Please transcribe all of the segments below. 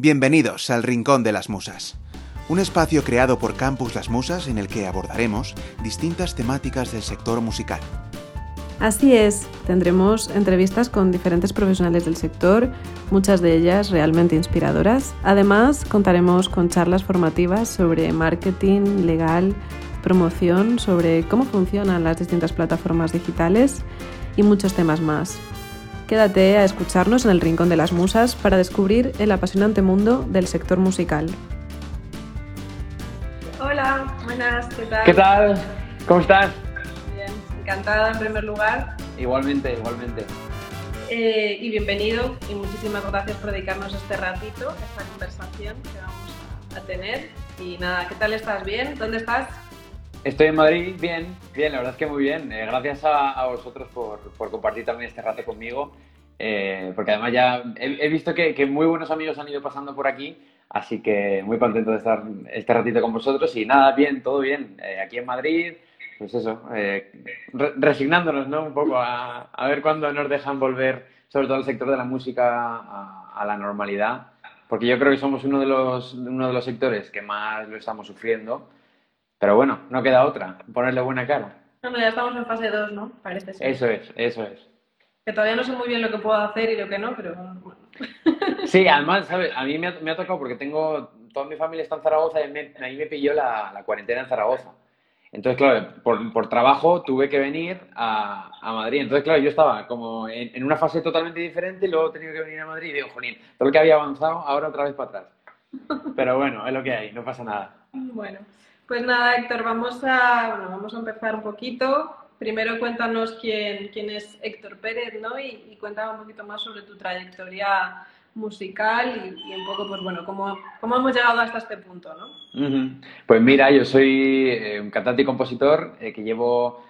Bienvenidos al Rincón de las Musas, un espacio creado por Campus Las Musas en el que abordaremos distintas temáticas del sector musical. Así es, tendremos entrevistas con diferentes profesionales del sector, muchas de ellas realmente inspiradoras. Además, contaremos con charlas formativas sobre marketing, legal, promoción, sobre cómo funcionan las distintas plataformas digitales y muchos temas más. Quédate a escucharnos en el Rincón de las Musas para descubrir el apasionante mundo del sector musical. Hola, buenas, ¿qué tal? ¿Qué tal? ¿Cómo estás? Bien, encantada en primer lugar. Igualmente, igualmente. Eh, y bienvenido y muchísimas gracias por dedicarnos este ratito, esta conversación que vamos a tener. Y nada, ¿qué tal estás? ¿Bien? ¿Dónde estás? Estoy en Madrid, bien, bien, la verdad es que muy bien. Eh, gracias a, vosotros por, por, compartir también este rato conmigo, eh, porque además ya he, visto que, muy buenos amigos han ido pasando por aquí, así que muy contento de estar este ratito con vosotros y nada, bien, todo bien. Eh, aquí en Madrid, pues eso, resignándonos ¿no? un poco a, a, ver cuándo nos dejan volver, sobre todo el sector de la música, a, a la normalidad, porque yo creo que somos uno de los, uno de los sectores que más lo estamos sufriendo. Pero bueno, no queda otra, ponerle buena cara. No, ya estamos en fase 2, ¿no? Parece ser. Eso es, eso es. Que todavía no sé muy bien lo que puedo hacer y lo que no, pero bueno. Sí, además, ¿sabes? A mí me ha, tocado porque tengo, toda mi familia está en Zaragoza y ahí me pilló la, la, cuarentena en Zaragoza. Entonces, claro, por, por trabajo tuve que venir a, a, Madrid. Entonces, claro, yo estaba como en, en, una fase totalmente diferente y luego he tenido que venir a Madrid y digo, Jonín, todo lo que había avanzado, ahora otra vez para atrás. Pero bueno, es lo que hay, no pasa nada. Bueno. Pues nada, Héctor, vamos a, bueno, vamos a empezar un poquito. Primero cuéntanos quién, quién es Héctor Pérez, ¿no? Y, y un poquito más sobre tu trayectoria musical y, un poco, pues bueno, cómo, cómo hemos llegado hasta este punto, ¿no? Pues mira, yo soy eh, un cantante y compositor eh, que llevo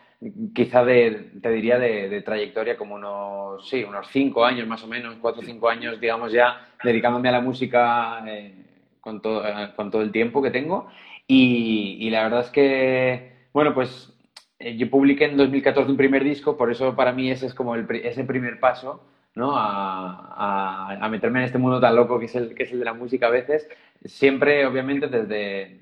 quizá de, te diría de, de, trayectoria como unos, sí, unos cinco años más o menos, cuatro o cinco años, digamos ya, dedicándome a la música eh, con, todo, con todo el tiempo que tengo. Y, y, la verdad es que, bueno, pues eh, yo publiqué en 2014 un primer disco, por eso para mí ese es como el, ese primer paso, ¿no? A, a, a, meterme en este mundo tan loco que es, el, que es el de la música a veces. Siempre, obviamente, desde...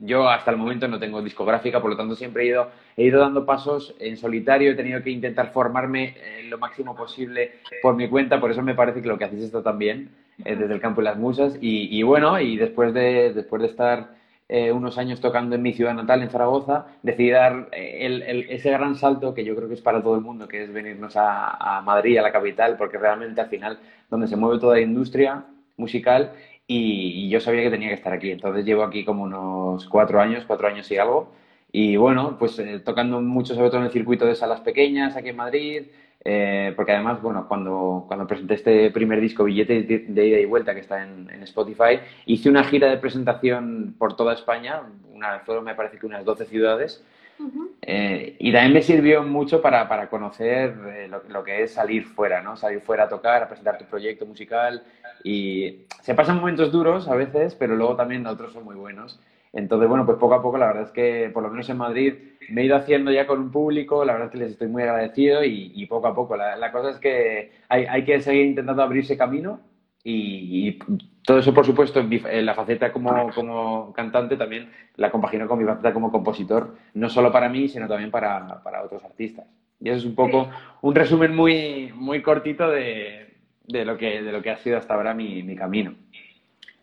Yo hasta el momento no tengo discográfica, por lo tanto siempre he ido, he ido dando pasos en solitario, he tenido que intentar formarme eh, lo máximo posible por mi cuenta, por eso me parece que lo que hacéis está también, eh, desde el campo de las musas. Y, y bueno, y después de, después de estar eh, unos años tocando en mi ciudad natal, en Zaragoza, decidí dar eh, ese gran salto que yo creo que es para todo el mundo, que es venirnos a, Madrid, a la capital, porque realmente al final donde se mueve toda la industria musical y, y, yo sabía que tenía que estar aquí. Entonces llevo aquí como unos cuatro años, cuatro años y algo. Y bueno, pues eh, tocando mucho sobre todo en el circuito de salas pequeñas aquí en Madrid, eh, porque además, bueno, cuando, cuando presenté este primer disco, Billete de, ida y vuelta, que está en, en, Spotify, hice una gira de presentación por toda España, una, fueron me parece que unas 12 ciudades, uh -huh. eh, y también me sirvió mucho para, para conocer eh, lo, lo, que es salir fuera, ¿no? Salir fuera a tocar, a presentar tu proyecto musical, y se pasan momentos duros a veces, pero luego también otros son muy buenos. Entonces, bueno, pues poco a poco, la verdad es que por lo menos en Madrid me he ido haciendo ya con un público, la verdad es que les estoy muy agradecido y, y poco a poco. La, la, cosa es que hay, hay, que seguir intentando abrirse camino y, y, todo eso, por supuesto, en, mi, en la faceta como, como, cantante también la compagino con mi faceta como compositor, no solo para mí, sino también para, para otros artistas. Y eso es un poco un resumen muy, muy cortito de, de, lo que, de lo que ha sido hasta ahora mi, mi camino.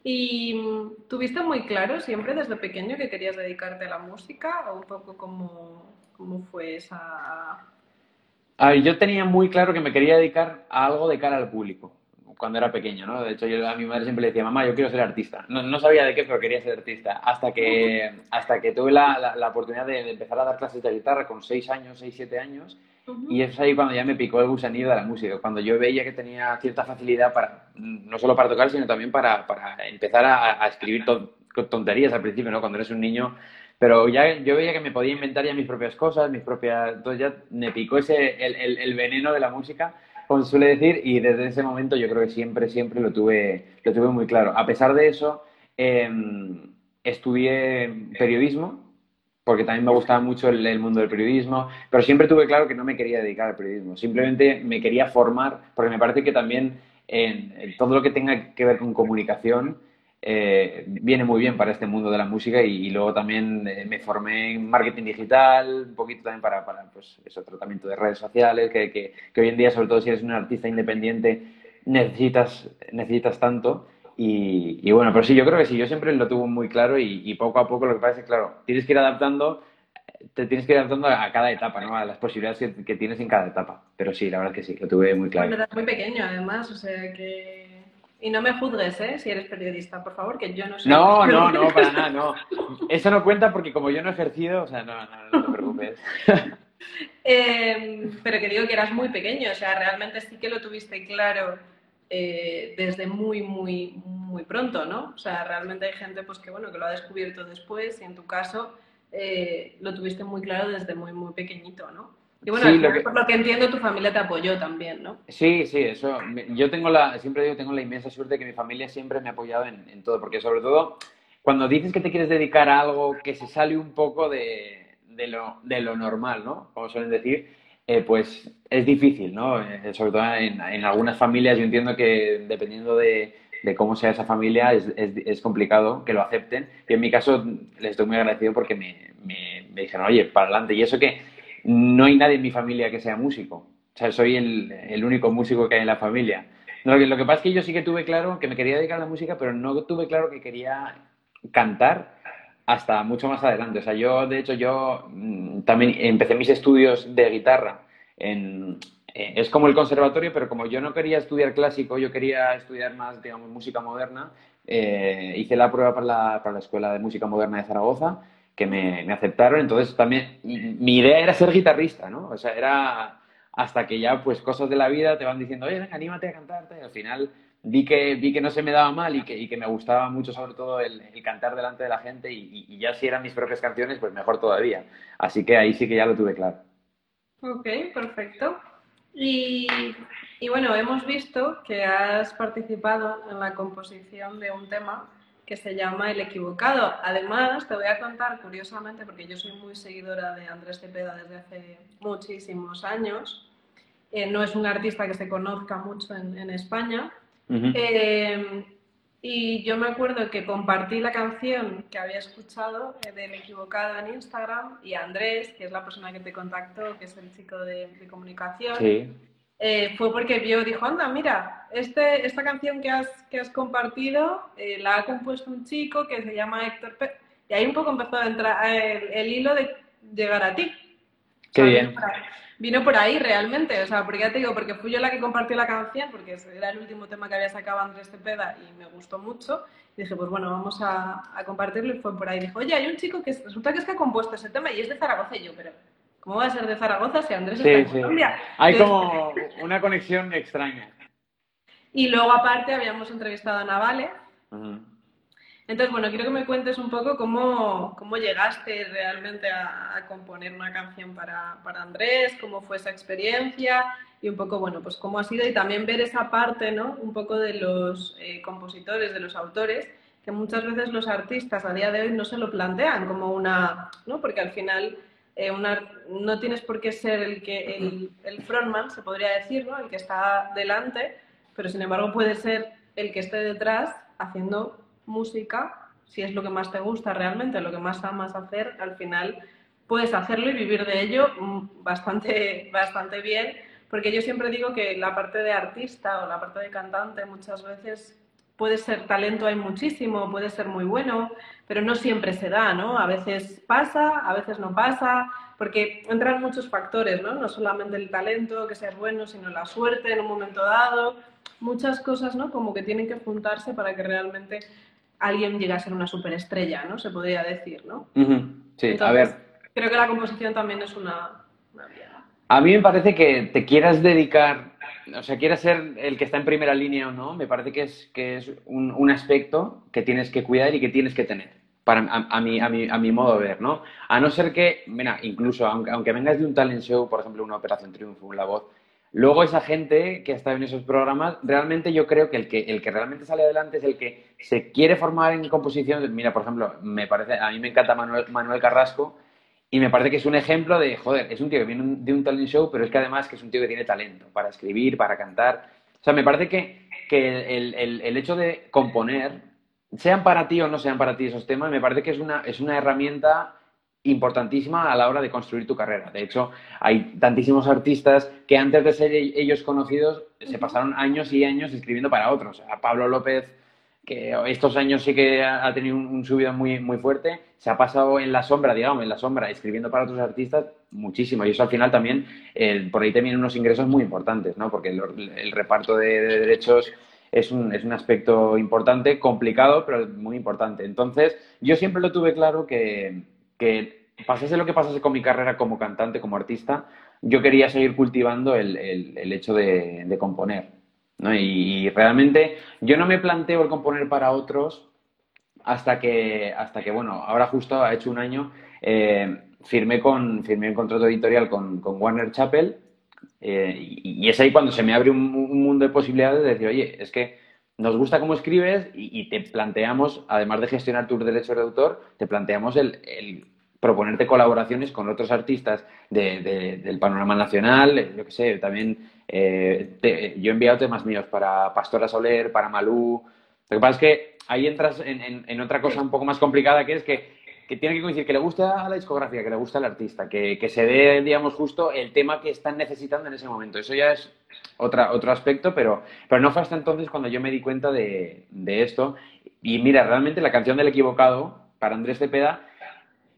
¿Y mm, tuviste muy claro siempre desde pequeño que querías dedicarte a la música o un poco cómo, cómo fue esa... A ver, yo tenía muy claro que me quería dedicar a algo de cara al público cuando era pequeño, ¿no? De hecho, yo a mi madre siempre le decía, mamá, yo quiero ser artista. No, no sabía de qué, pero quería ser artista. Hasta que, hasta que tuve la, la, la oportunidad de, de, empezar a dar clases de guitarra con 6 años, 6, 7 años. Uh -huh. Y es ahí cuando ya me picó el gusanillo de la música. Cuando yo veía que tenía cierta facilidad para, no solo para tocar, sino también para, para empezar a, a escribir to tonterías al principio, ¿no? Cuando eres un niño pero ya yo veía que me podía inventar ya mis propias cosas, mis propias... Entonces ya me picó ese, el, el, el veneno de la música como suele decir, y desde ese momento yo creo que siempre, siempre lo tuve, lo tuve muy claro. A pesar de eso, eh, estudié periodismo, porque también me gustaba mucho el, el, mundo del periodismo, pero siempre tuve claro que no me quería dedicar al periodismo, simplemente me quería formar, porque me parece que también en todo lo que tenga que ver con comunicación, eh, viene muy bien para este mundo de la música y, luego también eh, me formé en marketing digital, un poquito también para, para pues, eso, tratamiento de redes sociales, que, que, hoy en día, sobre todo si eres un artista independiente, necesitas, necesitas tanto. Y, bueno, pero sí, yo creo que sí, yo siempre lo tuve muy claro y, poco a poco lo que pasa es que, claro, tienes que ir adaptando, te tienes que ir adaptando a cada etapa, ¿no? A las posibilidades que, tienes en cada etapa. Pero sí, la verdad es que sí, lo tuve muy claro. Muy pequeño, además, o sea que... Y no me juzgues, ¿eh? Si eres periodista, por favor, que yo no soy. No, no, no, para nada, no. Eso no cuenta porque como yo no he ejercido, o sea, no, no, no te preocupes. Em, pero que digo que eras muy pequeño, o sea, realmente sí que lo tuviste claro eh, desde muy, muy, muy pronto, ¿no? O sea, realmente hay gente pues, que, bueno, que lo ha descubierto después y en tu caso eh, lo tuviste muy claro desde muy, muy pequeñito, ¿no? Y bueno, por lo que entiendo, tu familia te apoyó también, ¿no? Sí, sí, eso. Yo tengo la, siempre digo, tengo la inmensa suerte de que mi familia siempre me ha apoyado en, en todo, porque sobre todo cuando dices que te quieres dedicar a algo que se sale un poco de, de, lo, de lo normal, ¿no? Como suelen decir, eh, pues es difícil, ¿no? Eh, sobre todo en, algunas familias, yo entiendo que dependiendo de, cómo sea esa familia, es, es, complicado que lo acepten. Y en mi caso, les estoy muy agradecido porque me, me, dijeron, oye, para adelante. Y eso que no hay nadie en mi familia que sea músico. O sea, soy el, el único músico que hay en la familia. lo, que, lo que pasa es que yo sí que tuve claro que me quería dedicar a la música, pero no tuve claro que quería cantar hasta mucho más adelante. O sea, yo, de hecho, yo mm, también empecé mis estudios de guitarra eh, es como el conservatorio, pero como yo no quería estudiar clásico, yo quería estudiar más, digamos, música moderna, eh, hice la prueba para la, para la, Escuela de Música Moderna de Zaragoza, que me, me, aceptaron, entonces también mi idea era ser guitarrista, ¿no? O sea, era hasta que ya, pues, cosas de la vida te van diciendo, oye, venga, anímate a cantarte, y al final vi que, vi que no se me daba mal y que, y que me gustaba mucho sobre todo el, cantar delante de la gente y, ya si eran mis propias canciones, pues mejor todavía. Así que ahí sí que ya lo tuve claro. Ok, perfecto. Y, y bueno, hemos visto que has participado en la composición de un tema que se llama El Equivocado. Además, te voy a contar curiosamente, porque yo soy muy seguidora de Andrés Cepeda desde hace muchísimos años, eh, no es un artista que se conozca mucho en, en España, Em, y yo me acuerdo que compartí la canción que había escuchado eh, de Me Equivocado en Instagram y Andrés, que es la persona que te contactó, que es el chico de, comunicación, eh, fue porque vio, dijo, anda, mira, este, esta canción que has, que has compartido eh, la ha compuesto un chico que se llama Héctor Pérez. Y ahí un poco empezó a entrar el, hilo de llegar a ti. Qué bien vino por ahí realmente, o sea, porque ya te digo, porque fui yo la que compartió la canción, porque era el último tema que había sacado Andrés Cepeda y me gustó mucho, y dije, pues bueno, vamos a, compartirlo y fue por ahí. Dijo, oye, hay un chico que resulta que es que ha compuesto ese tema y es de Zaragoza y yo, pero ¿cómo va a ser de Zaragoza si Andrés está en Colombia? Hay como una conexión extraña. Y luego aparte habíamos entrevistado a Navale. Entonces, bueno, quiero que me cuentes un poco cómo, cómo llegaste realmente a, componer una canción para, para, Andrés, cómo fue esa experiencia y un poco, bueno, pues cómo ha sido y también ver esa parte, ¿no? Un poco de los eh, compositores, de los autores, que muchas veces los artistas a día de hoy no se lo plantean como una, ¿no? Porque al final eh, una, no tienes por qué ser el, que, el, el frontman, se podría decir, ¿no? El que está delante, pero sin embargo puede ser el que esté detrás haciendo música, si es lo que más te gusta realmente, lo que más amas hacer, al final puedes hacerlo y vivir de ello mm, bastante, bastante bien, porque yo siempre digo que la parte de artista o la parte de cantante muchas veces puede ser talento, hay muchísimo, puede ser muy bueno, pero no siempre se da, ¿no? A veces pasa, a veces no pasa, porque entran muchos factores, ¿no? No solamente el talento, que seas bueno, sino la suerte en un momento dado, muchas cosas, ¿no? Como que tienen que juntarse para que realmente alguien llega a ser una superestrella, ¿no? Se podría decir, ¿no? Sí, a ver. Creo que la composición también es una, A mí me parece que te quieras dedicar, o sea, quieras ser el que está en primera línea o no, me parece que es, que es un, aspecto que tienes que cuidar y que tienes que tener, para, a, mi, a, mi, a mi modo de ver, ¿no? A no ser que, mira, incluso aunque, aunque vengas de un talent show, por ejemplo, una Operación Triunfo, La Voz, Luego esa gente que está en esos programas, realmente yo creo que el que, el que realmente sale adelante es el que se quiere formar en composición. Mira, por ejemplo, me parece, a mí me encanta Manuel, Manuel Carrasco y me parece que es un ejemplo de, joder, es un tío que viene de un talent show, pero es que además que es un tío que tiene talento para escribir, para cantar. O sea, me parece que, que el, el, el hecho de componer sean para ti o no sean para ti esos temas, me parece que es una, es una herramienta importantísima a la hora de construir tu carrera. De hecho, hay tantísimos artistas que antes de ser ellos conocidos se pasaron años y años escribiendo para otros. A Pablo López, que estos años sí que ha tenido un, subido muy, muy fuerte, se ha pasado en la sombra, digamos, en la sombra, escribiendo para otros artistas muchísimo. Y eso al final también, por ahí también unos ingresos muy importantes, ¿no? Porque el, reparto de, derechos es un, es un, aspecto importante, complicado, pero muy importante. Entonces, yo siempre lo tuve claro que, que pasase lo que pasase con mi carrera como cantante, como artista, yo quería seguir cultivando el, el, hecho de, componer. Y, realmente yo no me planteo el componer para otros hasta que, hasta que bueno, ahora justo ha hecho un año, eh, firmé, con, firmé un contrato editorial con, con Warner Chappell eh, y, es ahí cuando se me abre un, mundo de posibilidades de decir, oye, es que nos gusta cómo escribes y, te planteamos, además de gestionar tus derechos de autor, te planteamos el, proponerte colaboraciones con otros artistas del panorama nacional, yo qué sé, también eh, yo he enviado temas míos para Pastora Soler, para Malú. Lo que pasa es que ahí entras en, otra cosa un poco más complicada, que es que, tiene que coincidir que le gusta a la discografía, que le gusta al artista, que, se dé, digamos, justo el tema que están necesitando en ese momento. Eso ya es otra, otro aspecto, pero, pero no fue hasta entonces cuando yo me di cuenta de, de esto. Y mira, realmente la canción del equivocado, para Andrés Cepeda,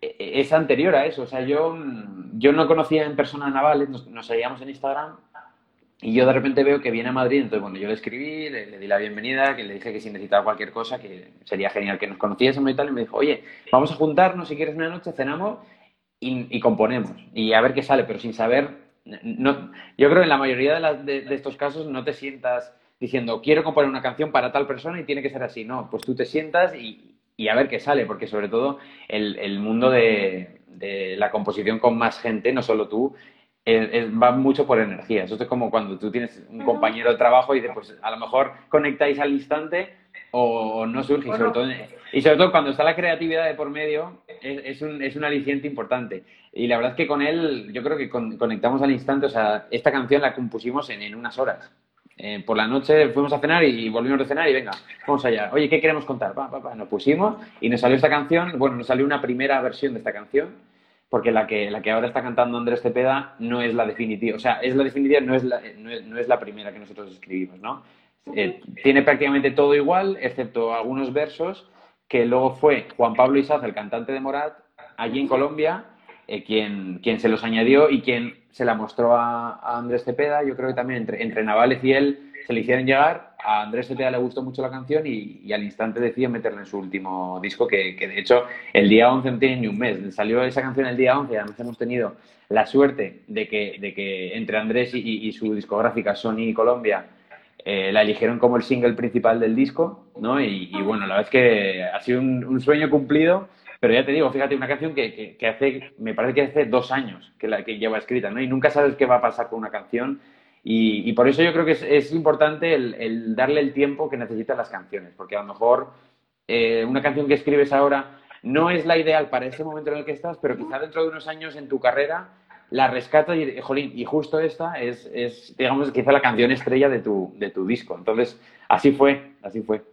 e, e, es anterior a eso. O sea, yo, yo no conocía en persona a Navales, nos, seguíamos en Instagram y yo de repente veo que viene a Madrid. Entonces, bueno, yo le escribí, le, di la bienvenida, que le dije que si necesitaba cualquier cosa, que sería genial que nos conociésemos y tal. Y me dijo, oye, vamos a juntarnos si quieres una noche, cenamos y, componemos. Y a ver qué sale, pero sin saber. No, yo creo que en la mayoría de, de estos casos no te sientas diciendo quiero componer una canción para tal persona y tiene que ser así. No, pues tú te sientas y, y a ver qué sale, porque sobre todo el, mundo de, la composición con más gente, no solo tú, va mucho por energía. Eso es como cuando tú tienes un compañero de trabajo y dices, pues a lo mejor conectáis al instante o no surge. Y sobre, todo, y sobre todo cuando está la creatividad de por medio, es, un, es un aliciente importante. Y la verdad es que con él, yo creo que conectamos al instante. O sea, esta canción la compusimos en, en unas horas. Eh, por la noche fuimos a cenar y volvimos de cenar y venga, vamos allá. Oye, ¿qué queremos contar? Nos pusimos y nos salió esta canción, bueno, nos salió una primera versión de esta canción, porque la que, la que ahora está cantando Andrés Cepeda no es la definitiva, o sea, es la definitiva, no es la, no es, la primera que nosotros escribimos, ¿no? Eh, tiene prácticamente todo igual, excepto algunos versos, que luego fue Juan Pablo Isaz, el cantante de Morat, allí en Colombia, eh, quien, quien se los añadió y quien se la mostró a, Andrés Cepeda. Yo creo que también entre, entre, Navales y él se le hicieron llegar. A Andrés Cepeda le gustó mucho la canción y, al instante decidió meterla en su último disco, que, de hecho el día 11 no tiene ni un mes. Salió esa canción el día 11 y además hemos tenido la suerte de que, de que entre Andrés y, su discográfica Sony Colombia eh, la eligieron como el single principal del disco, ¿no? Y, bueno, la verdad es que ha sido un sueño cumplido pero ya te digo, fíjate, una canción que, que, hace, me parece que hace dos años que, la, que lleva escrita, ¿no? Y nunca sabes qué va a pasar con una canción. Y, y por eso yo creo que es, es importante el, el, darle el tiempo que necesitan las canciones, porque a lo mejor eh, una canción que escribes ahora no es la ideal para ese momento en el que estás, pero quizá dentro de unos años en tu carrera la rescatas y, jolín, y justo esta es, es, digamos, quizá la canción estrella de tu, de tu disco. Entonces, así fue, así fue.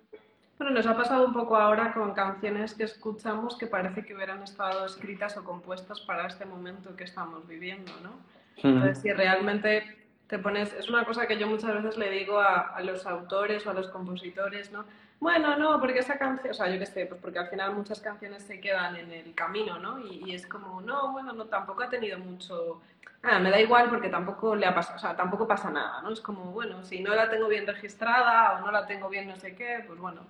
Bueno, nos ha pasado un poco ahora con canciones que escuchamos que parece que hubieran estado escritas o compuestas para este momento que estamos viviendo, ¿no? Entonces, si realmente te pones, es una cosa que yo muchas veces le digo a, los autores o a los compositores, ¿no? Bueno, no, porque esa canción, o sea, yo qué sé, pues porque al final muchas canciones se quedan en el camino, ¿no? Y, es como, no, bueno, no, tampoco ha tenido mucho, ah, me da igual porque tampoco le ha pasado, o sea, tampoco pasa nada, ¿no? Es como, bueno, si no la tengo bien registrada o no la tengo bien no sé qué, pues bueno,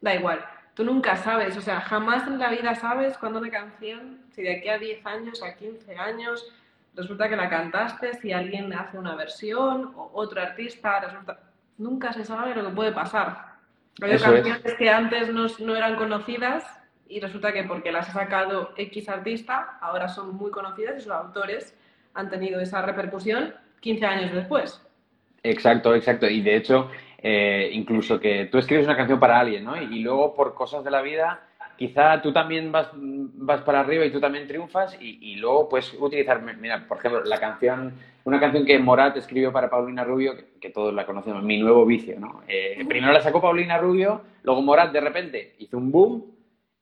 da igual. Tú nunca sabes, o sea, jamás en la vida sabes cuándo una canción, si de aquí a 10 años, a 15 años, resulta que la cantaste, si alguien hace una versión o otro artista, resulta... Nunca se sabe lo que puede pasar. Hay canciones que antes no, no eran conocidas y resulta que porque las ha sacado X artista, ahora son muy conocidas y sus autores han tenido esa repercusión 15 años después. Exacto, exacto. Y de hecho, eh, incluso que tú escribes una canción para alguien, ¿no? Y, luego por cosas de la vida, quizá tú también vas, vas para arriba y tú también triunfas y, luego puedes utilizar, mira, por ejemplo, la canción una canción que Morat escribió para Paulina Rubio, que, todos la conocemos, Mi Nuevo Vicio, ¿no? Eh, primero la sacó Paulina Rubio, luego Morat de repente hizo un boom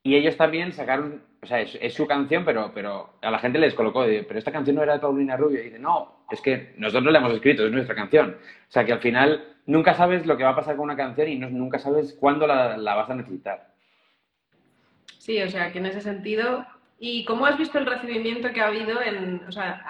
y ellos también sacaron, o sea, es, su canción, pero, pero a la gente les colocó, pero esta canción no era de Paulina Rubio. Y dice, no, es que nosotros la hemos escrito, es nuestra canción. O sea, que al final nunca sabes lo que va a pasar con una canción y nunca sabes cuándo la, la vas a necesitar. Sí, o sea, que en ese sentido ¿Y cómo has visto el recibimiento que ha habido en, o sea,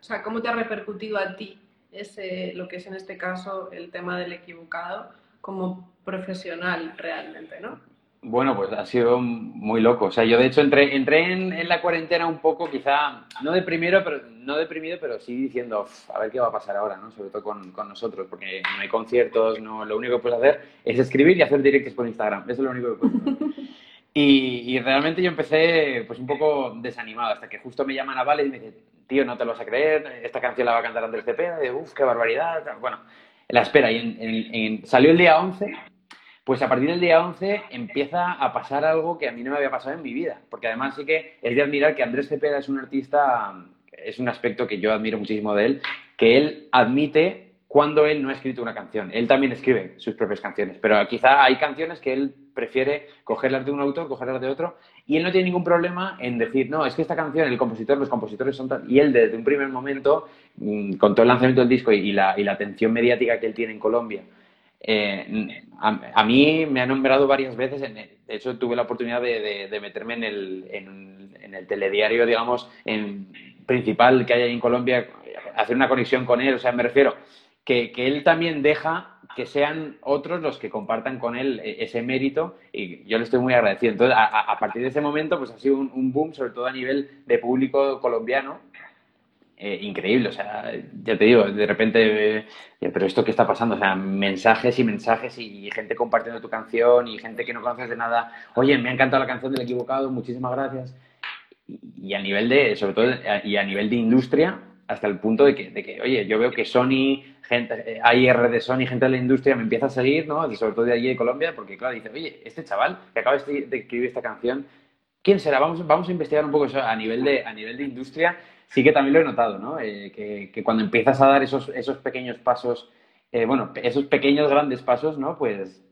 o sea, cómo te ha repercutido a ti ese, lo que es en este caso el tema del equivocado como profesional realmente, ¿no? Bueno, pues ha sido muy loco. O sea, yo de hecho entré, entré en, la cuarentena un poco, quizá, no deprimido, pero, no deprimido, pero sí diciendo, a ver qué va a pasar ahora, ¿no? Sobre todo con, con, nosotros, porque no hay conciertos, no, lo único que puedes hacer es escribir y hacer directos por Instagram. Eso es lo único que puedes hacer. Y, realmente yo empecé pues un poco desanimado, hasta que justo me llaman a Vale y me dicen, tío, no te lo vas a creer, esta canción la va a cantar Andrés Cepeda, de uff, qué barbaridad. Bueno, la espera, y salió el día 11, pues a partir del día 11 empieza a pasar algo que a mí no me había pasado en mi vida, porque además sí que es de admirar que Andrés Cepeda es un artista, es un aspecto que yo admiro muchísimo de él, que él admite cuando él no ha escrito una canción. Él también escribe sus propias canciones, pero quizá hay canciones que él prefiere cogerlas de un autor, cogerlas de otro, y él no tiene ningún problema en decir, no, es que esta canción, el compositor, los compositores son tal... Y él desde un primer momento, mm, con todo el lanzamiento del disco y, la, atención mediática que él tiene en Colombia, eh, a, mí me ha nombrado varias veces, de hecho tuve la oportunidad de, meterme en el, en el telediario, digamos, en, principal que hay en Colombia, hacer una conexión con él, o sea, me refiero que, él también deja que sean otros los que compartan con él e, ese mérito y yo le estoy muy agradecido. Entonces, a, partir de ese momento, pues ha sido un, boom, sobre todo a nivel de público colombiano, eh, increíble. O sea, ya te digo, de repente, eh, pero esto qué está pasando, o sea, mensajes y mensajes y gente compartiendo tu canción y gente que no conoces de nada, oye, me ha encantado la canción del equivocado, muchísimas gracias. Y, a nivel de, sobre todo, y a nivel de industria, hasta el punto de que, de que, oye, yo veo que Sony, gente, hay R de Sony, gente de la industria me empieza a seguir, ¿no? sobre todo de allí de Colombia, porque claro, dice, oye, este chaval que acaba de escribir esta canción, ¿quién será? Vamos, vamos a investigar un poco eso a nivel de, a nivel de industria. Sí que también lo he notado, ¿no? Eh, que, que, cuando empiezas a dar esos, esos pequeños pasos, eh, bueno, esos pequeños grandes pasos, ¿no? Pues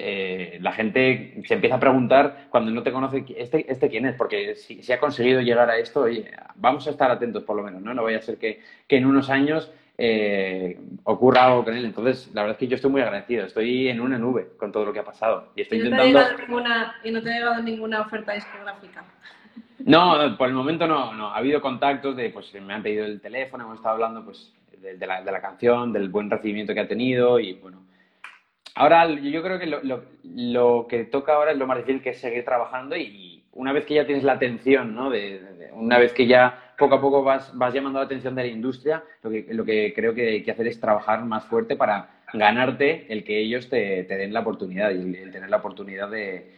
eh, la gente se empieza a preguntar cuando no te conoce, ¿este, este quién es? Porque si, ha conseguido llegar a esto, oye, vamos a estar atentos por lo menos, ¿no? No vaya a ser que, en unos años eh, ocurra algo con él. Entonces, la verdad es que yo estoy muy agradecido, estoy en una nube con todo lo que ha pasado. Y estoy no intentando... Te ninguna, y no te ha llegado ninguna oferta discográfica. No, por el momento no, no. Ha habido contactos de, pues me han pedido el teléfono, hemos estado hablando pues de, la, de la canción, del buen recibimiento que ha tenido y bueno, Ahora, yo creo que lo, que toca ahora es lo más difícil, que es seguir trabajando y una vez que ya tienes la atención, ¿no? De, una vez que ya poco a poco vas, vas llamando la atención de la industria, lo que, lo que creo que hay que hacer es trabajar más fuerte para ganarte el que ellos te, den la oportunidad y el tener la oportunidad de,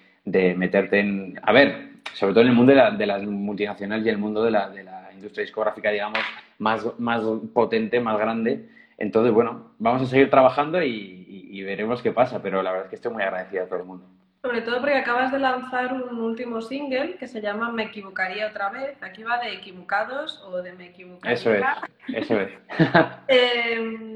meterte en... A ver, sobre todo en el mundo de, las multinacionales y el mundo de la, de la industria discográfica, digamos, más, más potente, más grande. Entonces, bueno, vamos a seguir trabajando y, y, veremos qué pasa, pero la verdad es que estoy muy agradecida a todo el mundo. Sobre todo porque acabas de lanzar un último single que se llama Me equivocaría otra vez. Aquí va de equivocados o de me equivocaría. Eso es, eso es. Em,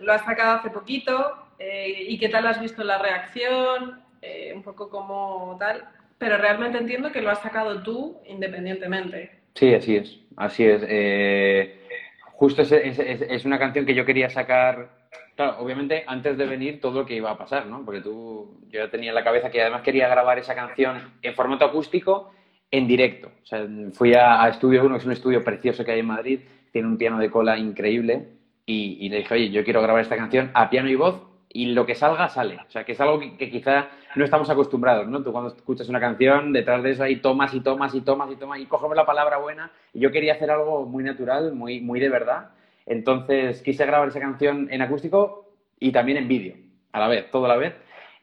lo has sacado hace poquito. Eh, ¿Y qué tal has visto la reacción? Eh, un poco como tal. Pero realmente entiendo que lo has sacado tú independientemente. Sí, así es. Así es. Justo es, es, una canción que yo quería sacar Claro, obviamente antes de venir todo lo que iba a pasar, ¿no? Porque tú, yo ya tenía en la cabeza que además quería grabar esa canción en formato acústico en directo. O sea, fui a, Estudio 1, que es un estudio precioso que hay en Madrid, tiene un piano de cola increíble, y, le dije, oye, yo quiero grabar esta canción a piano y voz, y lo que salga, sale. O sea, que es algo que, quizá no estamos acostumbrados, ¿no? Tú cuando escuchas una canción, detrás de eso hay tomas y tomas y tomas y tomas, y cogemos la palabra buena, y yo quería hacer algo muy natural, muy, muy de verdad, entonces quise grabar esa canción en acústico y también en vídeo, a la vez, todo a la vez.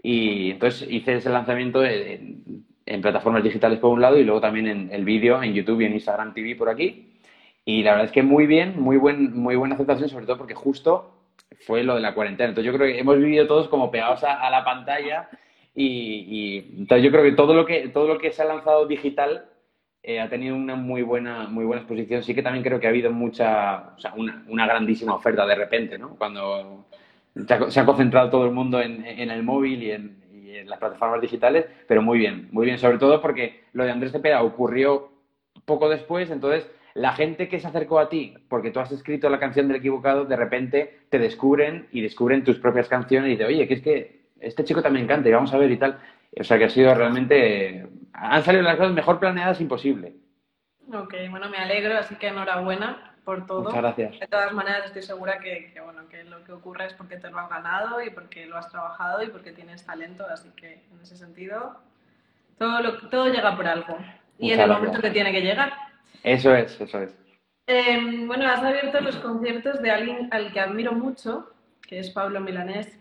Y entonces hice ese lanzamiento en, plataformas digitales por un lado y luego también en el vídeo en YouTube y en Instagram TV por aquí. Y la verdad es que muy bien, muy, buen, muy buena aceptación, sobre todo porque justo fue lo de la cuarentena. Entonces yo creo que hemos vivido todos como pegados a, la pantalla y, entonces yo creo que todo lo que todo lo que se ha lanzado digital eh, ha tenido una muy buena, muy buena exposición. Sí que también creo que ha habido mucha, una, grandísima oferta de repente, ¿no? Cuando se ha concentrado todo el mundo en, el móvil y en, las plataformas digitales, pero muy bien, muy bien, sobre todo porque lo de Andrés Cepeda ocurrió poco después, entonces la gente que se acercó a ti porque tú has escrito la canción del equivocado, de repente te descubren y descubren tus propias canciones y dicen, oye, que es que este chico también canta y vamos a ver y tal. O sea que ha sido realmente, han salido las cosas mejor planeadas imposible. Ok, bueno, me alegro, así que enhorabuena por todo. Muchas gracias. De todas maneras, estoy segura que, que, bueno, que lo que ocurre es porque te lo has ganado y porque lo has trabajado y porque tienes talento, así que en ese sentido, todo, lo, todo llega por algo y Muchas en el gracias. momento que tiene que llegar. Eso es, eso es. Eh, bueno, has abierto los conciertos de alguien al que admiro mucho, que es Pablo Milanés,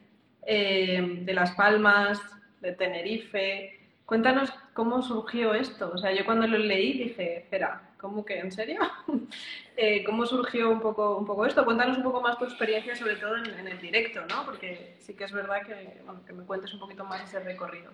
eh, de Las Palmas, de Tenerife. Cuéntanos cómo surgió esto. O sea, yo cuando lo leí dije, espera, ¿cómo que? ¿En serio? eh, ¿Cómo surgió un poco, un poco esto? Cuéntanos un poco más tu experiencia, sobre todo en, en el directo, ¿no? Porque sí que es verdad que, bueno, que me cuentes un poquito más ese recorrido.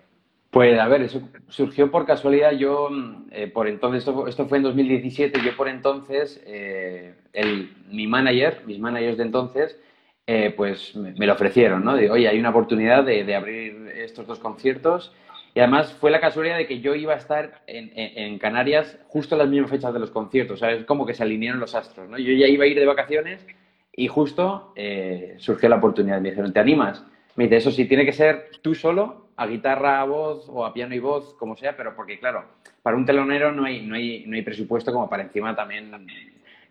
Pues a ver, eso surgió por casualidad. Yo, eh, por entonces, esto, esto, fue en 2017, yo por entonces, eh, el, mi manager, mis managers de entonces, eh, pues me, lo ofrecieron, ¿no? De, oye, hay una oportunidad de, abrir estos dos conciertos. Y además fue la casualidad de que yo iba a estar en, en, en Canarias justo a las mismas fechas de los conciertos. O sea, es como que se alinearon los astros, ¿no? Yo ya iba a ir de vacaciones y justo eh, surgió la oportunidad. Me dijeron, ¿te animas? Me dice, eso sí, tiene que ser tú solo, a guitarra, a voz o a piano y voz, como sea, pero porque, claro, para un telonero no hay, no hay, no hay presupuesto como para encima también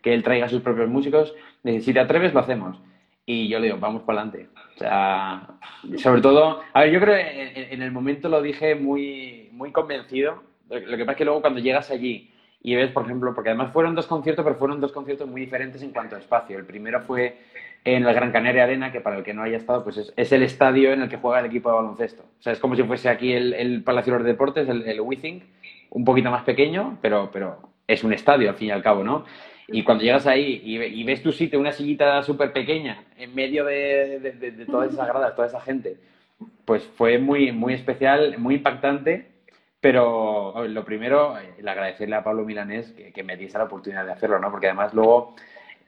que él traiga sus propios músicos. Si te atreves, lo hacemos. Y yo le digo, vamos para adelante. O sea, sobre todo, a ver, yo creo que en, en, el momento lo dije muy, muy convencido. Lo que pasa es que luego cuando llegas allí y ves, por ejemplo, porque además fueron dos conciertos, pero fueron dos conciertos muy diferentes en cuanto a espacio. El primero fue en la Gran Canaria Arena, que para el que no haya estado, pues es, es, el estadio en el que juega el equipo de baloncesto. O sea, es como si fuese aquí el, el Palacio de los Deportes, el, el Withing, un poquito más pequeño, pero, pero es un estadio al fin y al cabo, ¿no? Y cuando llegas ahí y, y ves tu sitio, una sillita súper pequeña, en medio de, de, de, de, todas esas gradas, toda esa gente, pues fue muy, muy especial, muy impactante. Pero lo primero, el agradecerle a Pablo Milanés que, que me diese la oportunidad de hacerlo, ¿no? Porque además luego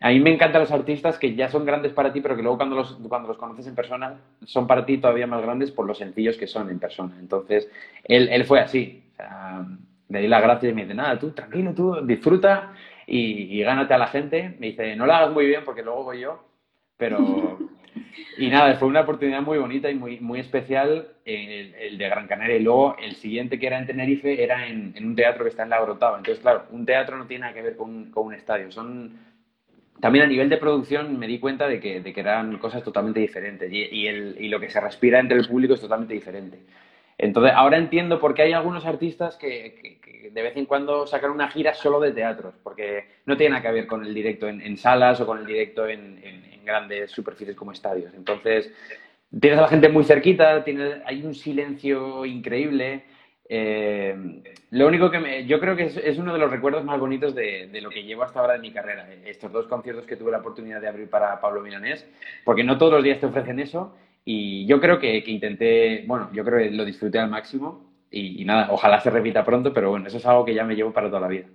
a mí me encantan los artistas que ya son grandes para ti, pero que luego cuando los, cuando los conoces en persona son para ti todavía más grandes por los sencillos que son en persona. Entonces, él, él fue así. O sea, le di las gracias y me dice, nada, tú tranquilo, tú disfruta y, y, gánate a la gente. Me dice, no lo hagas muy bien porque luego voy yo, pero... Y nada, fue una oportunidad muy bonita y muy, muy especial el, el, de Gran Canaria. Y luego el siguiente que era en Tenerife era en, en un teatro que está en la Grotava. Entonces, claro, un teatro no tiene nada que ver con, con un estadio. Son también a nivel de producción me di cuenta de que, de que eran cosas totalmente diferentes y, y, el, y, lo que se respira entre el público es totalmente diferente. Entonces, ahora entiendo por qué hay algunos artistas que, de vez en cuando sacan una gira solo de teatros, porque no tiene nada que ver con el directo en, salas o con el directo en, en, grandes superficies como estadios. Entonces, tienes a la gente muy cerquita, tienes, hay un silencio increíble. Eh, lo único que me, yo creo que es, es, uno de los recuerdos más bonitos de, de, lo que llevo hasta ahora de mi carrera, estos dos conciertos que tuve la oportunidad de abrir para Pablo Milanés, porque no todos los días te ofrecen eso y yo creo que, que intenté, bueno, yo creo que lo disfruté al máximo y, y, nada, ojalá se repita pronto, pero bueno, eso es algo que ya me llevo para toda la vida.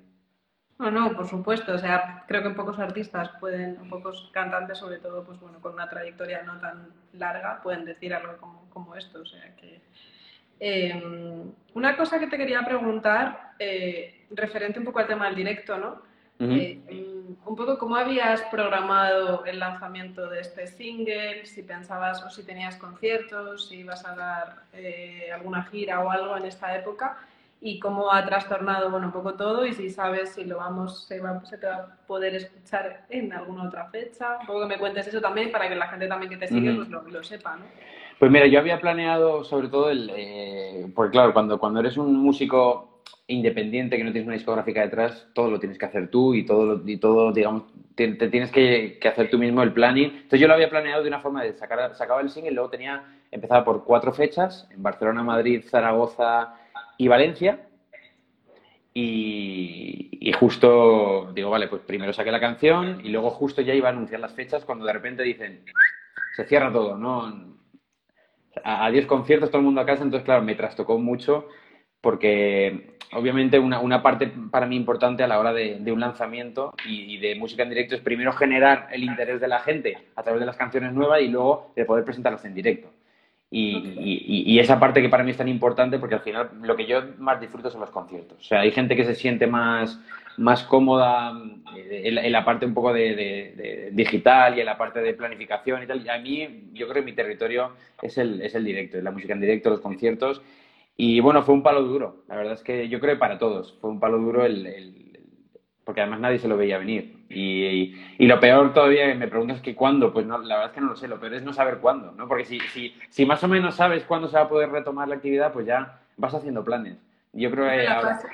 No, no, por supuesto, o sea, creo que pocos artistas pueden, pocos cantantes sobre todo, pues bueno, con una trayectoria no tan larga, pueden decir algo como, como esto, o sea que... Eh, una cosa que te quería preguntar, eh, referente un poco al tema del directo, ¿no? Uh -huh. eh, un poco cómo habías programado el lanzamiento de este single, si pensabas o si tenías conciertos, si ibas a dar eh, alguna gira o algo en esta época y cómo ha trastornado bueno, un poco todo y si sabes si lo vamos, se, va, se te va a poder escuchar en alguna otra fecha. Un poco que me cuentes eso también para que la gente también que te sigue uh -huh. pues lo, lo sepa, ¿no? Pues mira, yo había planeado sobre todo el... Eh, porque claro, cuando, cuando eres un músico independiente, que no tienes una discográfica detrás, todo lo tienes que hacer tú y todo, y todo digamos, te, tienes que, que, hacer tú mismo el planning. Entonces yo lo había planeado de una forma de sacar, sacaba el single, luego tenía, empezaba por cuatro fechas, en Barcelona, Madrid, Zaragoza y Valencia. Y, y, justo digo, vale, pues primero saqué la canción y luego justo ya iba a anunciar las fechas cuando de repente dicen, se cierra todo, ¿no? A 10 conciertos, todo el mundo a casa, entonces, claro, me trastocó mucho porque obviamente una, una, parte para mí importante a la hora de, un lanzamiento y, y, de música en directo es primero generar el interés de la gente a través de las canciones nuevas y luego de poder presentarlas en directo. Y, y, y, esa parte que para mí es tan importante porque al final lo que yo más disfruto son los conciertos. O sea, hay gente que se siente más, más cómoda eh, en la, en la parte un poco de, de, de, digital y en la parte de planificación y tal. Y a mí, yo creo que mi territorio es el, es el directo, es la música en directo, los conciertos. Y bueno, fue un palo duro. La verdad es que yo creo que para todos fue un palo duro el, el porque además nadie se lo veía venir. Y, y, y, lo peor todavía que me preguntas que cuándo, pues no, la verdad es que no lo sé, lo peor es no saber cuándo, ¿no? Porque si, si, si más o menos sabes cuándo se va a poder retomar la actividad, pues ya vas haciendo planes. Yo creo que en la, ahora... fase,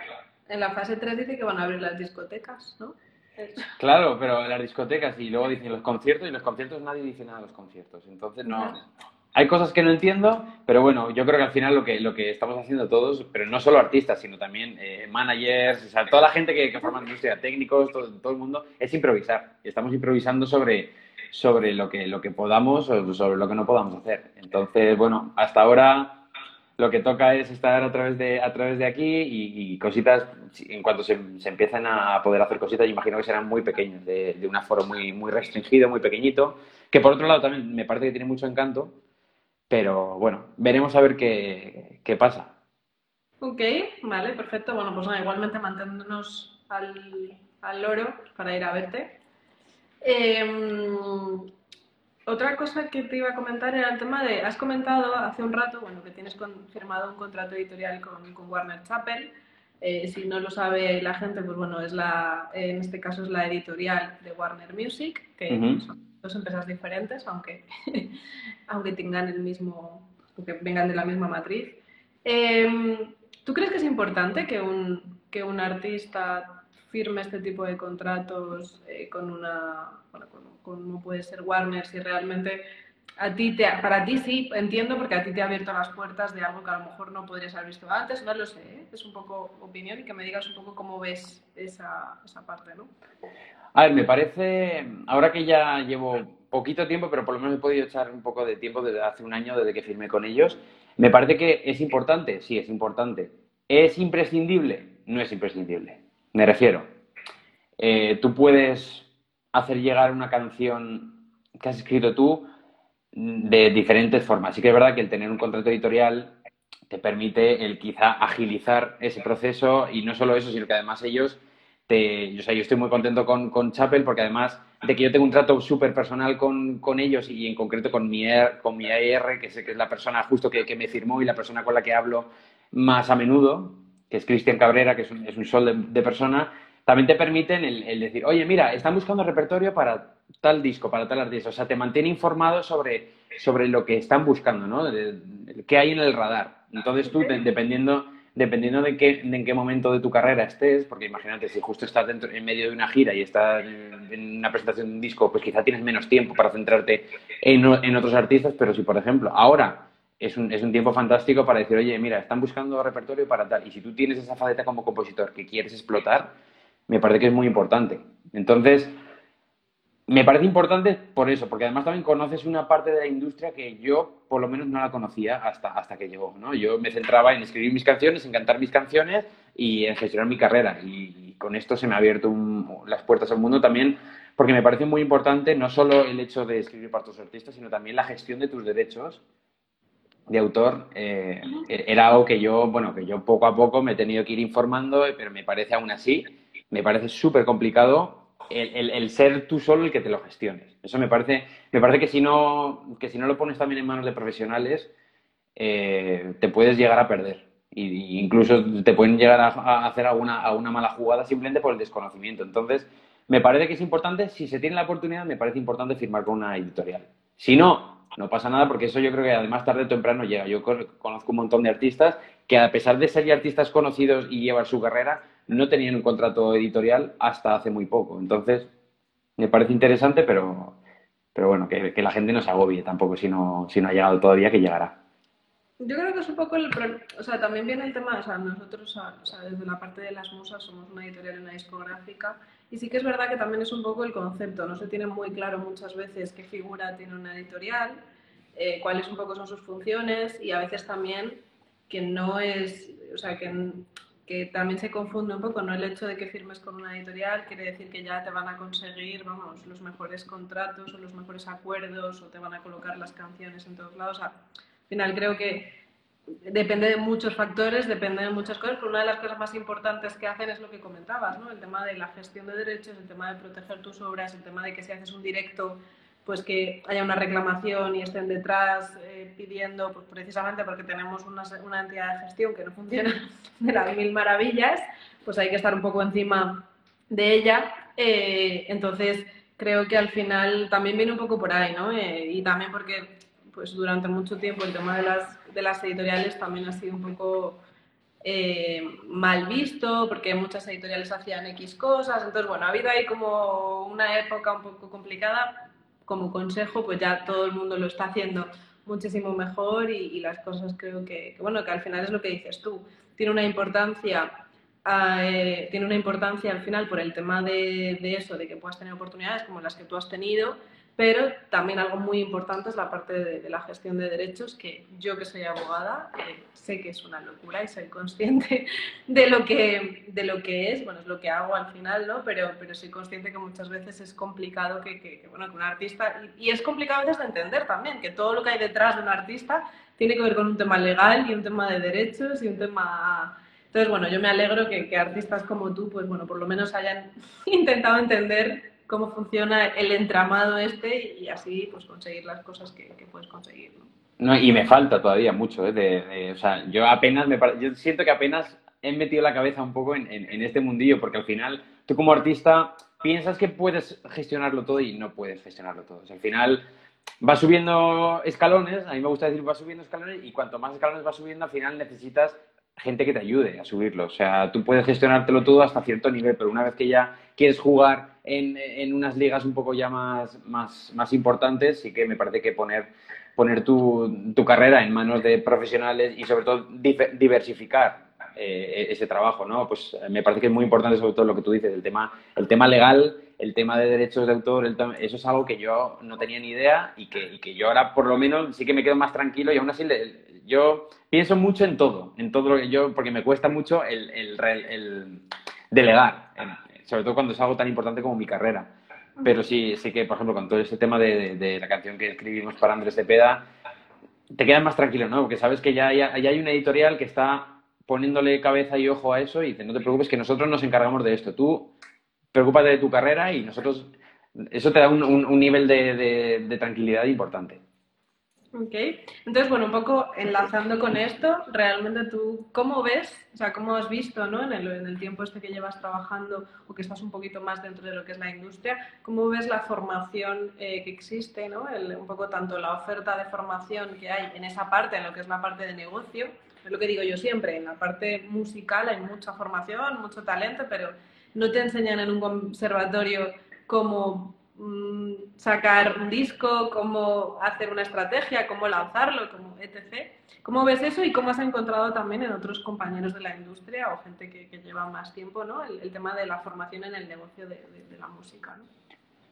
en la fase 3 dice que van a abrir las discotecas, ¿no? Claro, pero las discotecas y luego dicen los conciertos y los conciertos nadie dice nada de los conciertos. Entonces no, hay cosas que no entiendo, pero bueno, yo creo que al final lo que, lo que estamos haciendo todos, pero no solo artistas, sino también eh, managers, o sea, toda la gente que, que forma la industria, técnicos, todo, todo, el mundo, es improvisar. Y estamos improvisando sobre, sobre lo, que, lo que podamos o sobre lo que no podamos hacer. Entonces, bueno, hasta ahora lo que toca es estar a través de, a través de aquí y, y cositas, en cuanto se, se, empiezan a poder hacer cositas, yo imagino que serán muy pequeños, de, de un aforo muy, muy restringido, muy pequeñito, que por otro lado también me parece que tiene mucho encanto, pero bueno, veremos a ver qué, qué pasa. Ok, vale, perfecto. Bueno, pues nada, igualmente manteniéndonos al, al loro para ir a verte. Eh, otra cosa que te iba a comentar era el tema de, has comentado hace un rato, bueno, que tienes firmado un contrato editorial con, con Warner Chappell. Eh, si no lo sabe la gente, pues bueno, es la, en este caso es la editorial de Warner Music, que uh -huh. son dos empresas diferentes, aunque, aunque tengan el mismo, que vengan de la misma matriz. Eh, ¿Tú crees que es importante que un, que un artista firme este tipo de contratos eh, con una, bueno, con, con, no puede ser Warner, si realmente a ti te, para ti sí, entiendo, porque a ti te ha abierto las puertas de algo que a lo mejor no podrías haber visto antes, no lo sé, ¿eh? es un poco opinión y que me digas un poco cómo ves esa, esa parte, ¿no? A ver, me parece, ahora que ya llevo poquito tiempo, pero por lo menos he podido echar un poco de tiempo desde hace un año, desde que firmé con ellos, me parece que es importante, sí, es importante. ¿Es imprescindible? No es imprescindible. Me refiero, eh, tú puedes hacer llegar una canción que has escrito tú de diferentes formas. Sí que es verdad que el tener un contrato editorial te permite el quizá agilizar ese proceso y no solo eso, sino que además ellos te, o yo estoy muy contento con, con Chapel porque además de que yo tengo un trato súper personal con, con, ellos y en concreto con mi, con mi AR, que sé que es la persona justo que, que, me firmó y la persona con la que hablo más a menudo, que es Cristian Cabrera, que es un, sol de persona, también te permiten el, el, decir, oye, mira, están buscando repertorio para tal disco, para tal artista. O sea, te mantiene informado sobre, sobre lo que están buscando, ¿no? De, qué hay en el radar. Entonces tú, de, dependiendo, dependiendo de, qué, de en qué momento de tu carrera estés, porque imagínate, si justo estás dentro, en medio de una gira y estás en una presentación de un disco, pues quizá tienes menos tiempo para centrarte en, en otros artistas, pero si, por ejemplo, ahora es un, es un, tiempo fantástico para decir, oye, mira, están buscando repertorio para tal. Y si tú tienes esa faceta como compositor que quieres explotar, me parece que es muy importante. Entonces, me parece importante por eso, porque además también conoces una parte de la industria que yo, por lo menos, no la conocía hasta, hasta que llegó. ¿no? Yo me centraba en escribir mis canciones, en cantar mis canciones y en gestionar mi carrera. Y, y con esto se me ha abierto un, las puertas al mundo también, porque me parece muy importante no solo el hecho de escribir para tus artistas, sino también la gestión de tus derechos de autor eh, era algo que yo, bueno, que yo poco a poco me he tenido que ir informando, pero me parece aún así me parece súper complicado el, el, ser tú solo el que te lo gestiones. Eso me parece, me parece que, si no, que si no lo pones también en manos de profesionales, eh, te puedes llegar a perder. Y, incluso te pueden llegar a, a hacer alguna, a una mala jugada simplemente por el desconocimiento. Entonces, me parece que es importante, si se tiene la oportunidad, me parece importante firmar con una editorial. Si no, no pasa nada porque eso yo creo que además tarde o temprano llega. Yo conozco un montón de artistas que a pesar de ser ya artistas conocidos y llevar su carrera, no tenían un contrato editorial hasta hace muy poco. Entonces, me parece interesante, pero, pero bueno, que, que la gente no se agobie tampoco si no, si no ha llegado todavía, que llegará. Yo creo que es un poco el. O sea, también viene el tema. O sea, nosotros, o sea, desde la parte de las musas, somos una editorial y una discográfica. Y sí que es verdad que también es un poco el concepto. No se tiene muy claro muchas veces qué figura tiene una editorial, eh, cuáles un poco son sus funciones y a veces también que no es. O sea, que que también se confunde un poco, ¿no? El hecho de que firmes con una editorial quiere decir que ya te van a conseguir, vamos, los mejores contratos o los mejores acuerdos o te van a colocar las canciones en todos lados. al final creo que depende de muchos factores, depende de muchas cosas, pero una de las cosas más importantes que hacen es lo que comentabas, ¿no? El tema de la gestión de derechos, el tema de proteger tus obras, el tema de que si haces un directo pues que haya una reclamación y estén detrás eh, pidiendo, pues precisamente porque tenemos una, una, entidad de gestión que no funciona de las mil maravillas, pues hay que estar un poco encima de ella. Eh, entonces, creo que al final también viene un poco por ahí, ¿no? Eh, y también porque pues durante mucho tiempo el tema de las, de las editoriales también ha sido un poco mal visto, porque muchas editoriales hacían X cosas. Entonces, bueno, ha habido ahí como una época un poco complicada, como consejo, pues ya todo el mundo lo está haciendo muchísimo mejor y, las cosas creo que, bueno, que al final es lo que dices tú, tiene una importancia, eh, tiene una importancia al final por el tema de, de, eso, de que puedas tener oportunidades como las que tú has tenido, pero también algo muy importante es la parte de, la gestión de derechos, que yo que soy abogada eh, sé que es una locura y soy consciente de lo, que, de lo que es, bueno, es lo que hago al final, ¿no? Pero, pero soy consciente que muchas veces es complicado que, que, bueno, que un artista, y, es complicado a veces de entender también, que todo lo que hay detrás de un artista tiene que ver con un tema legal y un tema de derechos y un tema... Entonces, bueno, yo me alegro que, que artistas como tú, pues bueno, por lo menos hayan intentado entender cómo funciona el entramado este y así pues conseguir las cosas que, puedes conseguir. ¿no? y me falta todavía mucho, ¿eh? de, o sea, yo apenas, me, yo siento que apenas he metido la cabeza un poco en, en, este mundillo, porque al final tú como artista piensas que puedes gestionarlo todo y no puedes gestionarlo todo. al final vas subiendo escalones, a mí me gusta decir vas subiendo escalones y cuanto más escalones vas subiendo, al final necesitas gente que te ayude a subirlo. O sea, tú puedes gestionártelo todo hasta cierto nivel, pero una vez que ya quieres jugar en, en unas ligas un poco ya más, más, más, importantes, sí que me parece que poner, poner tu, tu carrera en manos de profesionales y sobre todo diversificar eh, ese trabajo, ¿no? Pues me parece que es muy importante sobre todo lo que tú dices, el tema, el tema legal, el tema de derechos de autor, eso es algo que yo no tenía ni idea y que, y que yo ahora por lo menos sí que me quedo más tranquilo y aún así yo pienso mucho en todo, en todo lo que yo, porque me cuesta mucho el, el, delegar, sobre todo cuando es algo tan importante como mi carrera. Pero sí, sí que, por ejemplo, con todo ese tema de, la canción que escribimos para Andrés Cepeda, te quedas más tranquilo, ¿no? Porque sabes que ya, ya, hay una editorial que está poniéndole cabeza y ojo a eso y dice, no te preocupes que nosotros nos encargamos de esto. Tú preocúpate de tu carrera y nosotros... Eso te da un, un, nivel de, de tranquilidad importante. Ok, entonces, bueno, un poco enlazando con esto, realmente tú, ¿cómo ves, o sea, cómo has visto, ¿no? En el, en el tiempo este que llevas trabajando o que estás un poquito más dentro de lo que es la industria, ¿cómo ves la formación eh, que existe, ¿no? un poco tanto la oferta de formación que hay en esa parte, en lo que es la parte de negocio, es lo que digo yo siempre, en la parte musical hay mucha formación, mucho talento, pero no te enseñan en un conservatorio cómo sacar un disco, cómo hacer una estrategia, cómo lanzarlo, como etc. ¿Cómo ves eso y cómo has encontrado también en otros compañeros de la industria o gente que, lleva más tiempo ¿no? el, tema de la formación en el negocio de, la música?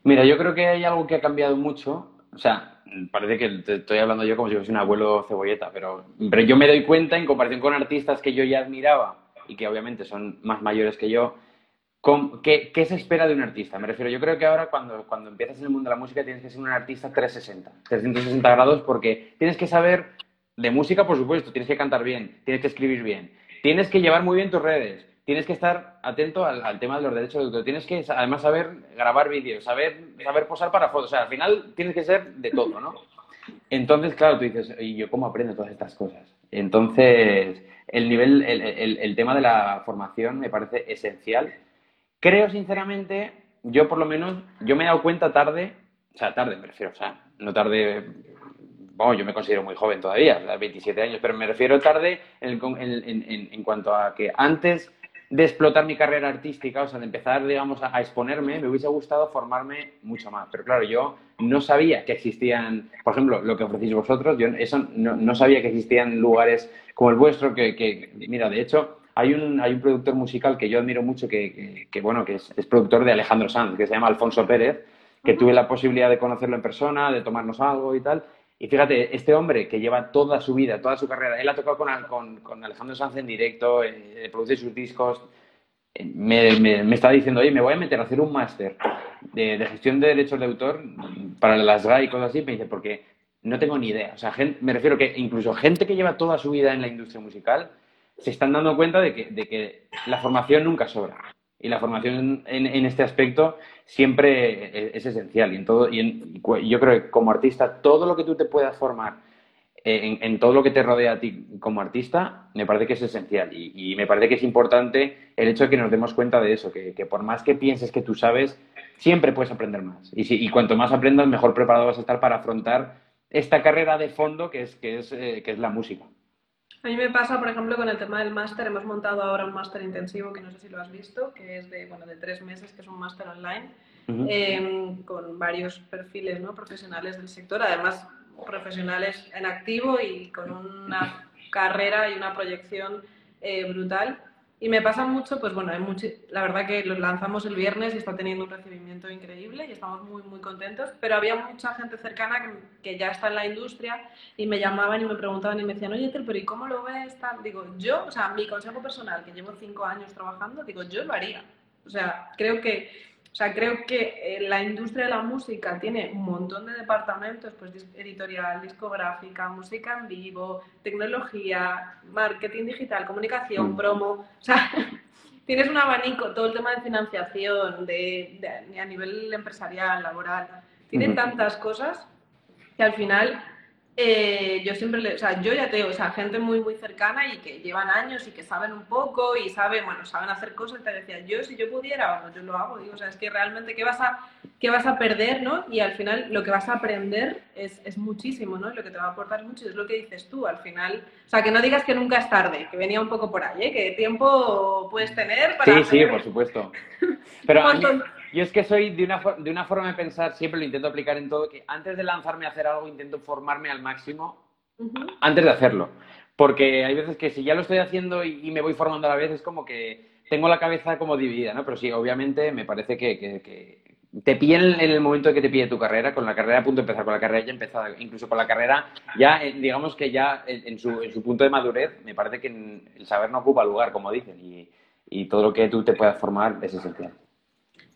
Mira, yo creo que hay algo que ha cambiado mucho. O sea, parece que te estoy hablando yo como si fuese un abuelo cebolleta, pero, pero yo me doy cuenta en comparación con artistas que yo ya admiraba y que obviamente son más mayores que yo, ¿Qué, ¿Qué, se espera de un artista? Me refiero, yo creo que ahora cuando, cuando empiezas en el mundo de la música tienes que ser un artista 360, 360 grados porque tienes que saber de música, por supuesto, tienes que cantar bien, tienes que escribir bien, tienes que llevar muy bien tus redes, tienes que estar atento al, tema de los derechos de autor, tienes que además saber grabar vídeos, saber, saber posar para fotos, o sea, al final tienes que ser de todo, ¿no? Entonces, claro, tú dices, ¿y yo cómo aprendo todas estas cosas? Entonces, el nivel, el, el, el tema de la formación me parece esencial Creo, sinceramente, yo por lo menos, yo me he dado cuenta tarde, o sea, tarde me refiero, o sea, no tarde, bueno, yo me considero muy joven todavía, 27 años, pero me refiero tarde en, en, en, cuanto a que antes de explotar mi carrera artística, o sea, de empezar, digamos, a, exponerme, me hubiese gustado formarme mucho más. Pero claro, yo no sabía que existían, por ejemplo, lo que ofrecéis vosotros, yo eso no, no sabía que existían lugares como el vuestro, que, que, mira, de hecho, hay un, hay un productor musical que yo admiro mucho, que, que, bueno, que es, es, productor de Alejandro Sanz, que se llama Alfonso Pérez, que tuve la posibilidad de conocerlo en persona, de tomarnos algo y tal. Y fíjate, este hombre que lleva toda su vida, toda su carrera, él ha tocado con, con, Alejandro Sanz en directo, eh, produce sus discos, eh, me, me, estaba diciendo, oye, me voy a meter a hacer un máster de, de, gestión de derechos de autor para las GAI y cosas así. Me dice, porque no tengo ni idea. O sea, me refiero que incluso gente que lleva toda su vida en la industria musical se están dando cuenta de que, de que la formación nunca sobra. Y la formación en, en este aspecto siempre es, esencial. Y, en todo, y, yo creo que como artista, todo lo que tú te puedas formar en, en, todo lo que te rodea a ti como artista, me parece que es esencial. Y, y, me parece que es importante el hecho de que nos demos cuenta de eso, que, que por más que pienses que tú sabes, siempre puedes aprender más. Y, si, y cuanto más aprendas, mejor preparado vas a estar para afrontar esta carrera de fondo que es, que es, eh, que es la música. A mí me pasa, por ejemplo, con el tema del máster. Hemos montado ahora un máster intensivo que no sé si lo has visto, que es de, bueno, de tres meses, que es un máster online, em, con varios perfiles ¿no? profesionales del sector, además profesionales en activo y con una carrera y una proyección eh, brutal. Y me pasa mucho, pues bueno, hay mucho, la verdad que lo lanzamos el viernes y está teniendo un recibimiento increíble y estamos muy, muy contentos, pero había mucha gente cercana que, que ya está en la industria y me llamaban y me preguntaban y me decían, oye, pero ¿y cómo lo ves? Digo, yo, o sea, mi consejo personal, que llevo cinco años trabajando, digo, yo lo haría. O sea, creo que o sea, creo que eh, la industria de la música tiene un montón de departamentos, pues editorial, discográfica, música en vivo, tecnología, marketing digital, comunicación, mm. promo. O sea, tienes un abanico, todo el tema de financiación, de, a nivel empresarial, laboral. Tiene tantas cosas que al final eh, yo siempre, le, o sea, yo ya tengo, o sea, gente muy, muy cercana y que llevan años y que saben un poco y saben, bueno, saben hacer cosas, te decía, yo si yo pudiera, bueno, yo lo hago, digo, o sea, es que realmente, ¿qué vas a, qué vas a perder, no? Y al final lo que vas a aprender es, es muchísimo, ¿no? lo que te va a aportar mucho, es lo que dices tú, al final, o sea, que no digas que nunca es tarde, que venía un poco por ahí, ¿eh? Que tiempo puedes tener para... Sí, sí, por supuesto. Pero yo es que soy de una, de una forma de pensar, siempre lo intento aplicar en todo, que antes de lanzarme a hacer algo intento formarme al máximo antes de hacerlo. Porque hay veces que si ya lo estoy haciendo y, me voy formando a la vez, es como que tengo la cabeza como dividida, ¿no? Pero sí, obviamente me parece que, que, te pillen en el momento que te pille tu carrera, con la carrera a punto de empezar, con la carrera ya empezada, incluso con la carrera ya, eh, digamos que ya en, su, en su punto de madurez, me parece que el saber no ocupa lugar, como dicen, y, y todo lo que tú te puedas formar es esencial.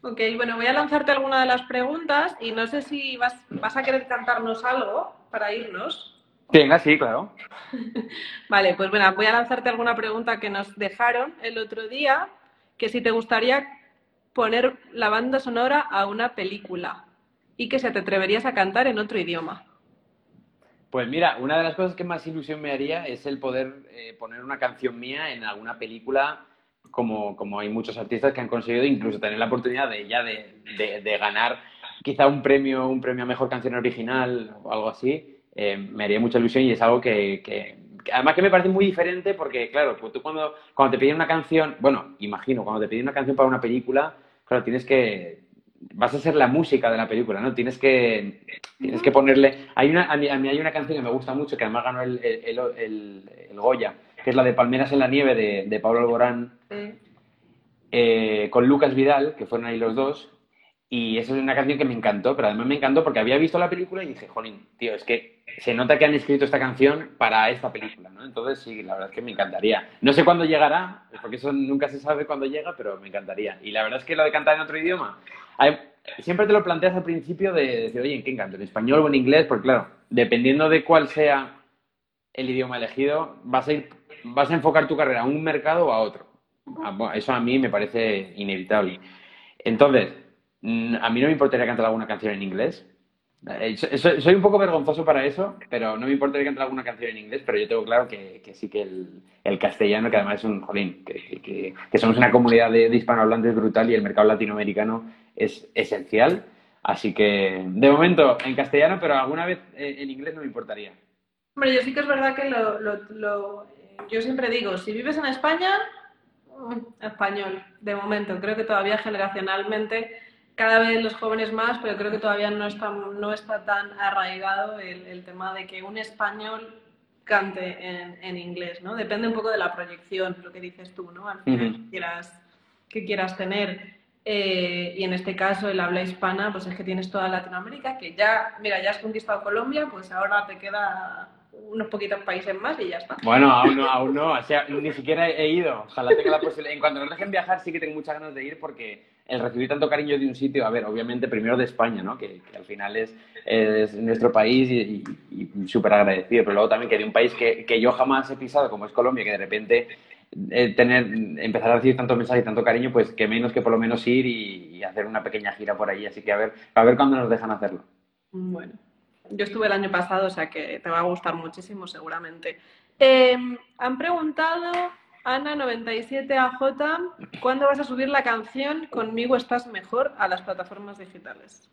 Ok, bueno, voy a lanzarte alguna de las preguntas y no sé si vas, vas a querer cantarnos algo para irnos. Venga, sí, claro. vale, pues bueno, voy a lanzarte alguna pregunta que nos dejaron el otro día, que si te gustaría poner la banda sonora a una película y que se te atreverías a cantar en otro idioma. Pues mira, una de las cosas que más ilusión me haría es el poder eh, poner una canción mía en alguna película como, como hay muchos artistas que han conseguido incluso tener la oportunidad de ya de, de, ganar quizá un premio, un premio a mejor canción original o algo así, eh, me haría mucha ilusión y es algo que, que, además que me parece muy diferente porque, claro, pues tú cuando, cuando te piden una canción, bueno, imagino, cuando te piden una canción para una película, claro, tienes que, vas a ser la música de la película, ¿no? Tienes que, tienes que ponerle, hay una, a mí, hay una canción que me gusta mucho, que además ganó el, el, el, el Goya, que es la de Palmeras en la Nieve de, de Pablo Alborán, eh, con Lucas Vidal, que fueron ahí los dos. Y esa es una canción que me encantó, pero además me encantó porque había visto la película y dije, jolín, tío, es que se nota que han escrito esta canción para esta película, ¿no? Entonces sí, la verdad es que me encantaría. No sé cuándo llegará, porque eso nunca se sabe cuándo llega, pero me encantaría. Y la verdad es que lo de cantar en otro idioma, siempre te lo planteas al principio de decir, oye, ¿en qué canto? ¿En español o en inglés? Porque claro, dependiendo de cuál sea el idioma elegido, vas a ir vas a enfocar tu carrera a un mercado o a otro. Ah, eso a mí me parece inevitable. Entonces, a mí no me importaría cantar alguna canción en inglés. Eh, soy un poco vergonzoso para eso, pero no me importaría cantar alguna canción en inglés, pero yo tengo claro que, sí que el, castellano, que además es un jolín, que, somos una comunidad de, hispanohablantes brutal y el mercado latinoamericano es esencial. Así que, de momento, en castellano, pero alguna vez eh, en inglés no me importaría. Hombre, yo sí que es verdad que lo yo siempre digo, si vives en España, mm, español, de momento. Creo que todavía generacionalmente, cada vez los jóvenes más, pero creo que todavía no está, no está tan arraigado el, tema de que un español cante en, inglés, ¿no? Depende un poco de la proyección, lo que dices tú, ¿no? Al final, que, quieras, que quieras tener. Eh, y en este caso, el habla hispana, pues es que tienes toda Latinoamérica, que ya, mira, ya has conquistado Colombia, pues ahora te queda unos poquitos países más y ya está. Bueno, aún no, aún no. O sea, ni siquiera he ido. Ojalá tenga la posibilidad. En cuanto nos dejen viajar, sí que tengo muchas ganas de ir porque el recibir tanto cariño de un sitio, a ver, obviamente primero de España, ¿no? Que, al final es, es, nuestro país y, súper agradecido, pero luego también que de un país que, que, yo jamás he pisado, como es Colombia, que de repente eh, tener, empezar a recibir tantos mensajes y tanto cariño, pues que menos que por lo menos ir y, y hacer una pequeña gira por ahí. Así que a ver, a ver cuándo nos dejan hacerlo. Bueno. Yo estuve el año pasado, o sea que te va a gustar muchísimo seguramente. Em, han preguntado Ana97AJ, ¿cuándo vas a subir la canción Conmigo estás mejor a las plataformas digitales?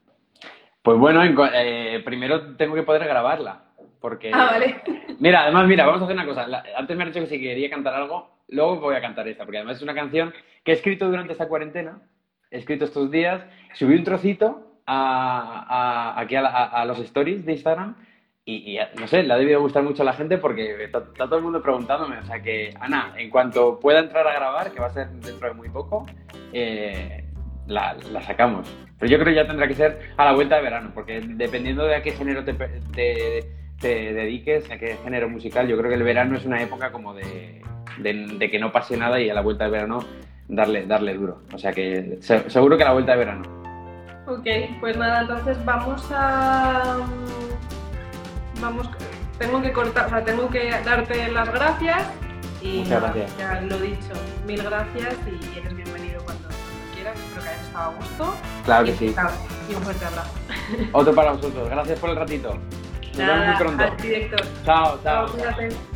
Pues bueno, eh, primero tengo que poder grabarla. Porque... Ah, vale. Mira, además, mira, vamos a hacer una cosa. Antes me han dicho que si quería cantar algo, luego voy a cantar esta, porque además es una canción que he escrito durante esta cuarentena, he escrito estos días, subí un trocito a, aquí a, los stories de Instagram y, no sé, le ha debido gustar mucho a la gente porque está, todo el mundo preguntándome. O sea que, Ana, en cuanto pueda entrar a grabar, que va a ser dentro de muy poco, eh, la, sacamos. Pero yo creo que ya tendrá que ser a la vuelta de verano, porque dependiendo de a qué género te, te, dediques, a qué género musical, yo creo que el verano es una época como de, de, que no pase nada y a la vuelta de verano darle, darle duro. O sea que seguro que a la vuelta de verano. Ok, pues nada, entonces vamos a... Vamos, tengo que cortar, o sea, tengo que darte las gracias y Muchas gracias. ya lo dicho, mil gracias y eres bienvenido cuando, quieras, espero que hayas estado a gusto. Claro que sí. Y un fuerte abrazo. Otro para vosotros, gracias por el ratito. Nos vemos muy pronto. Chao, chao. chao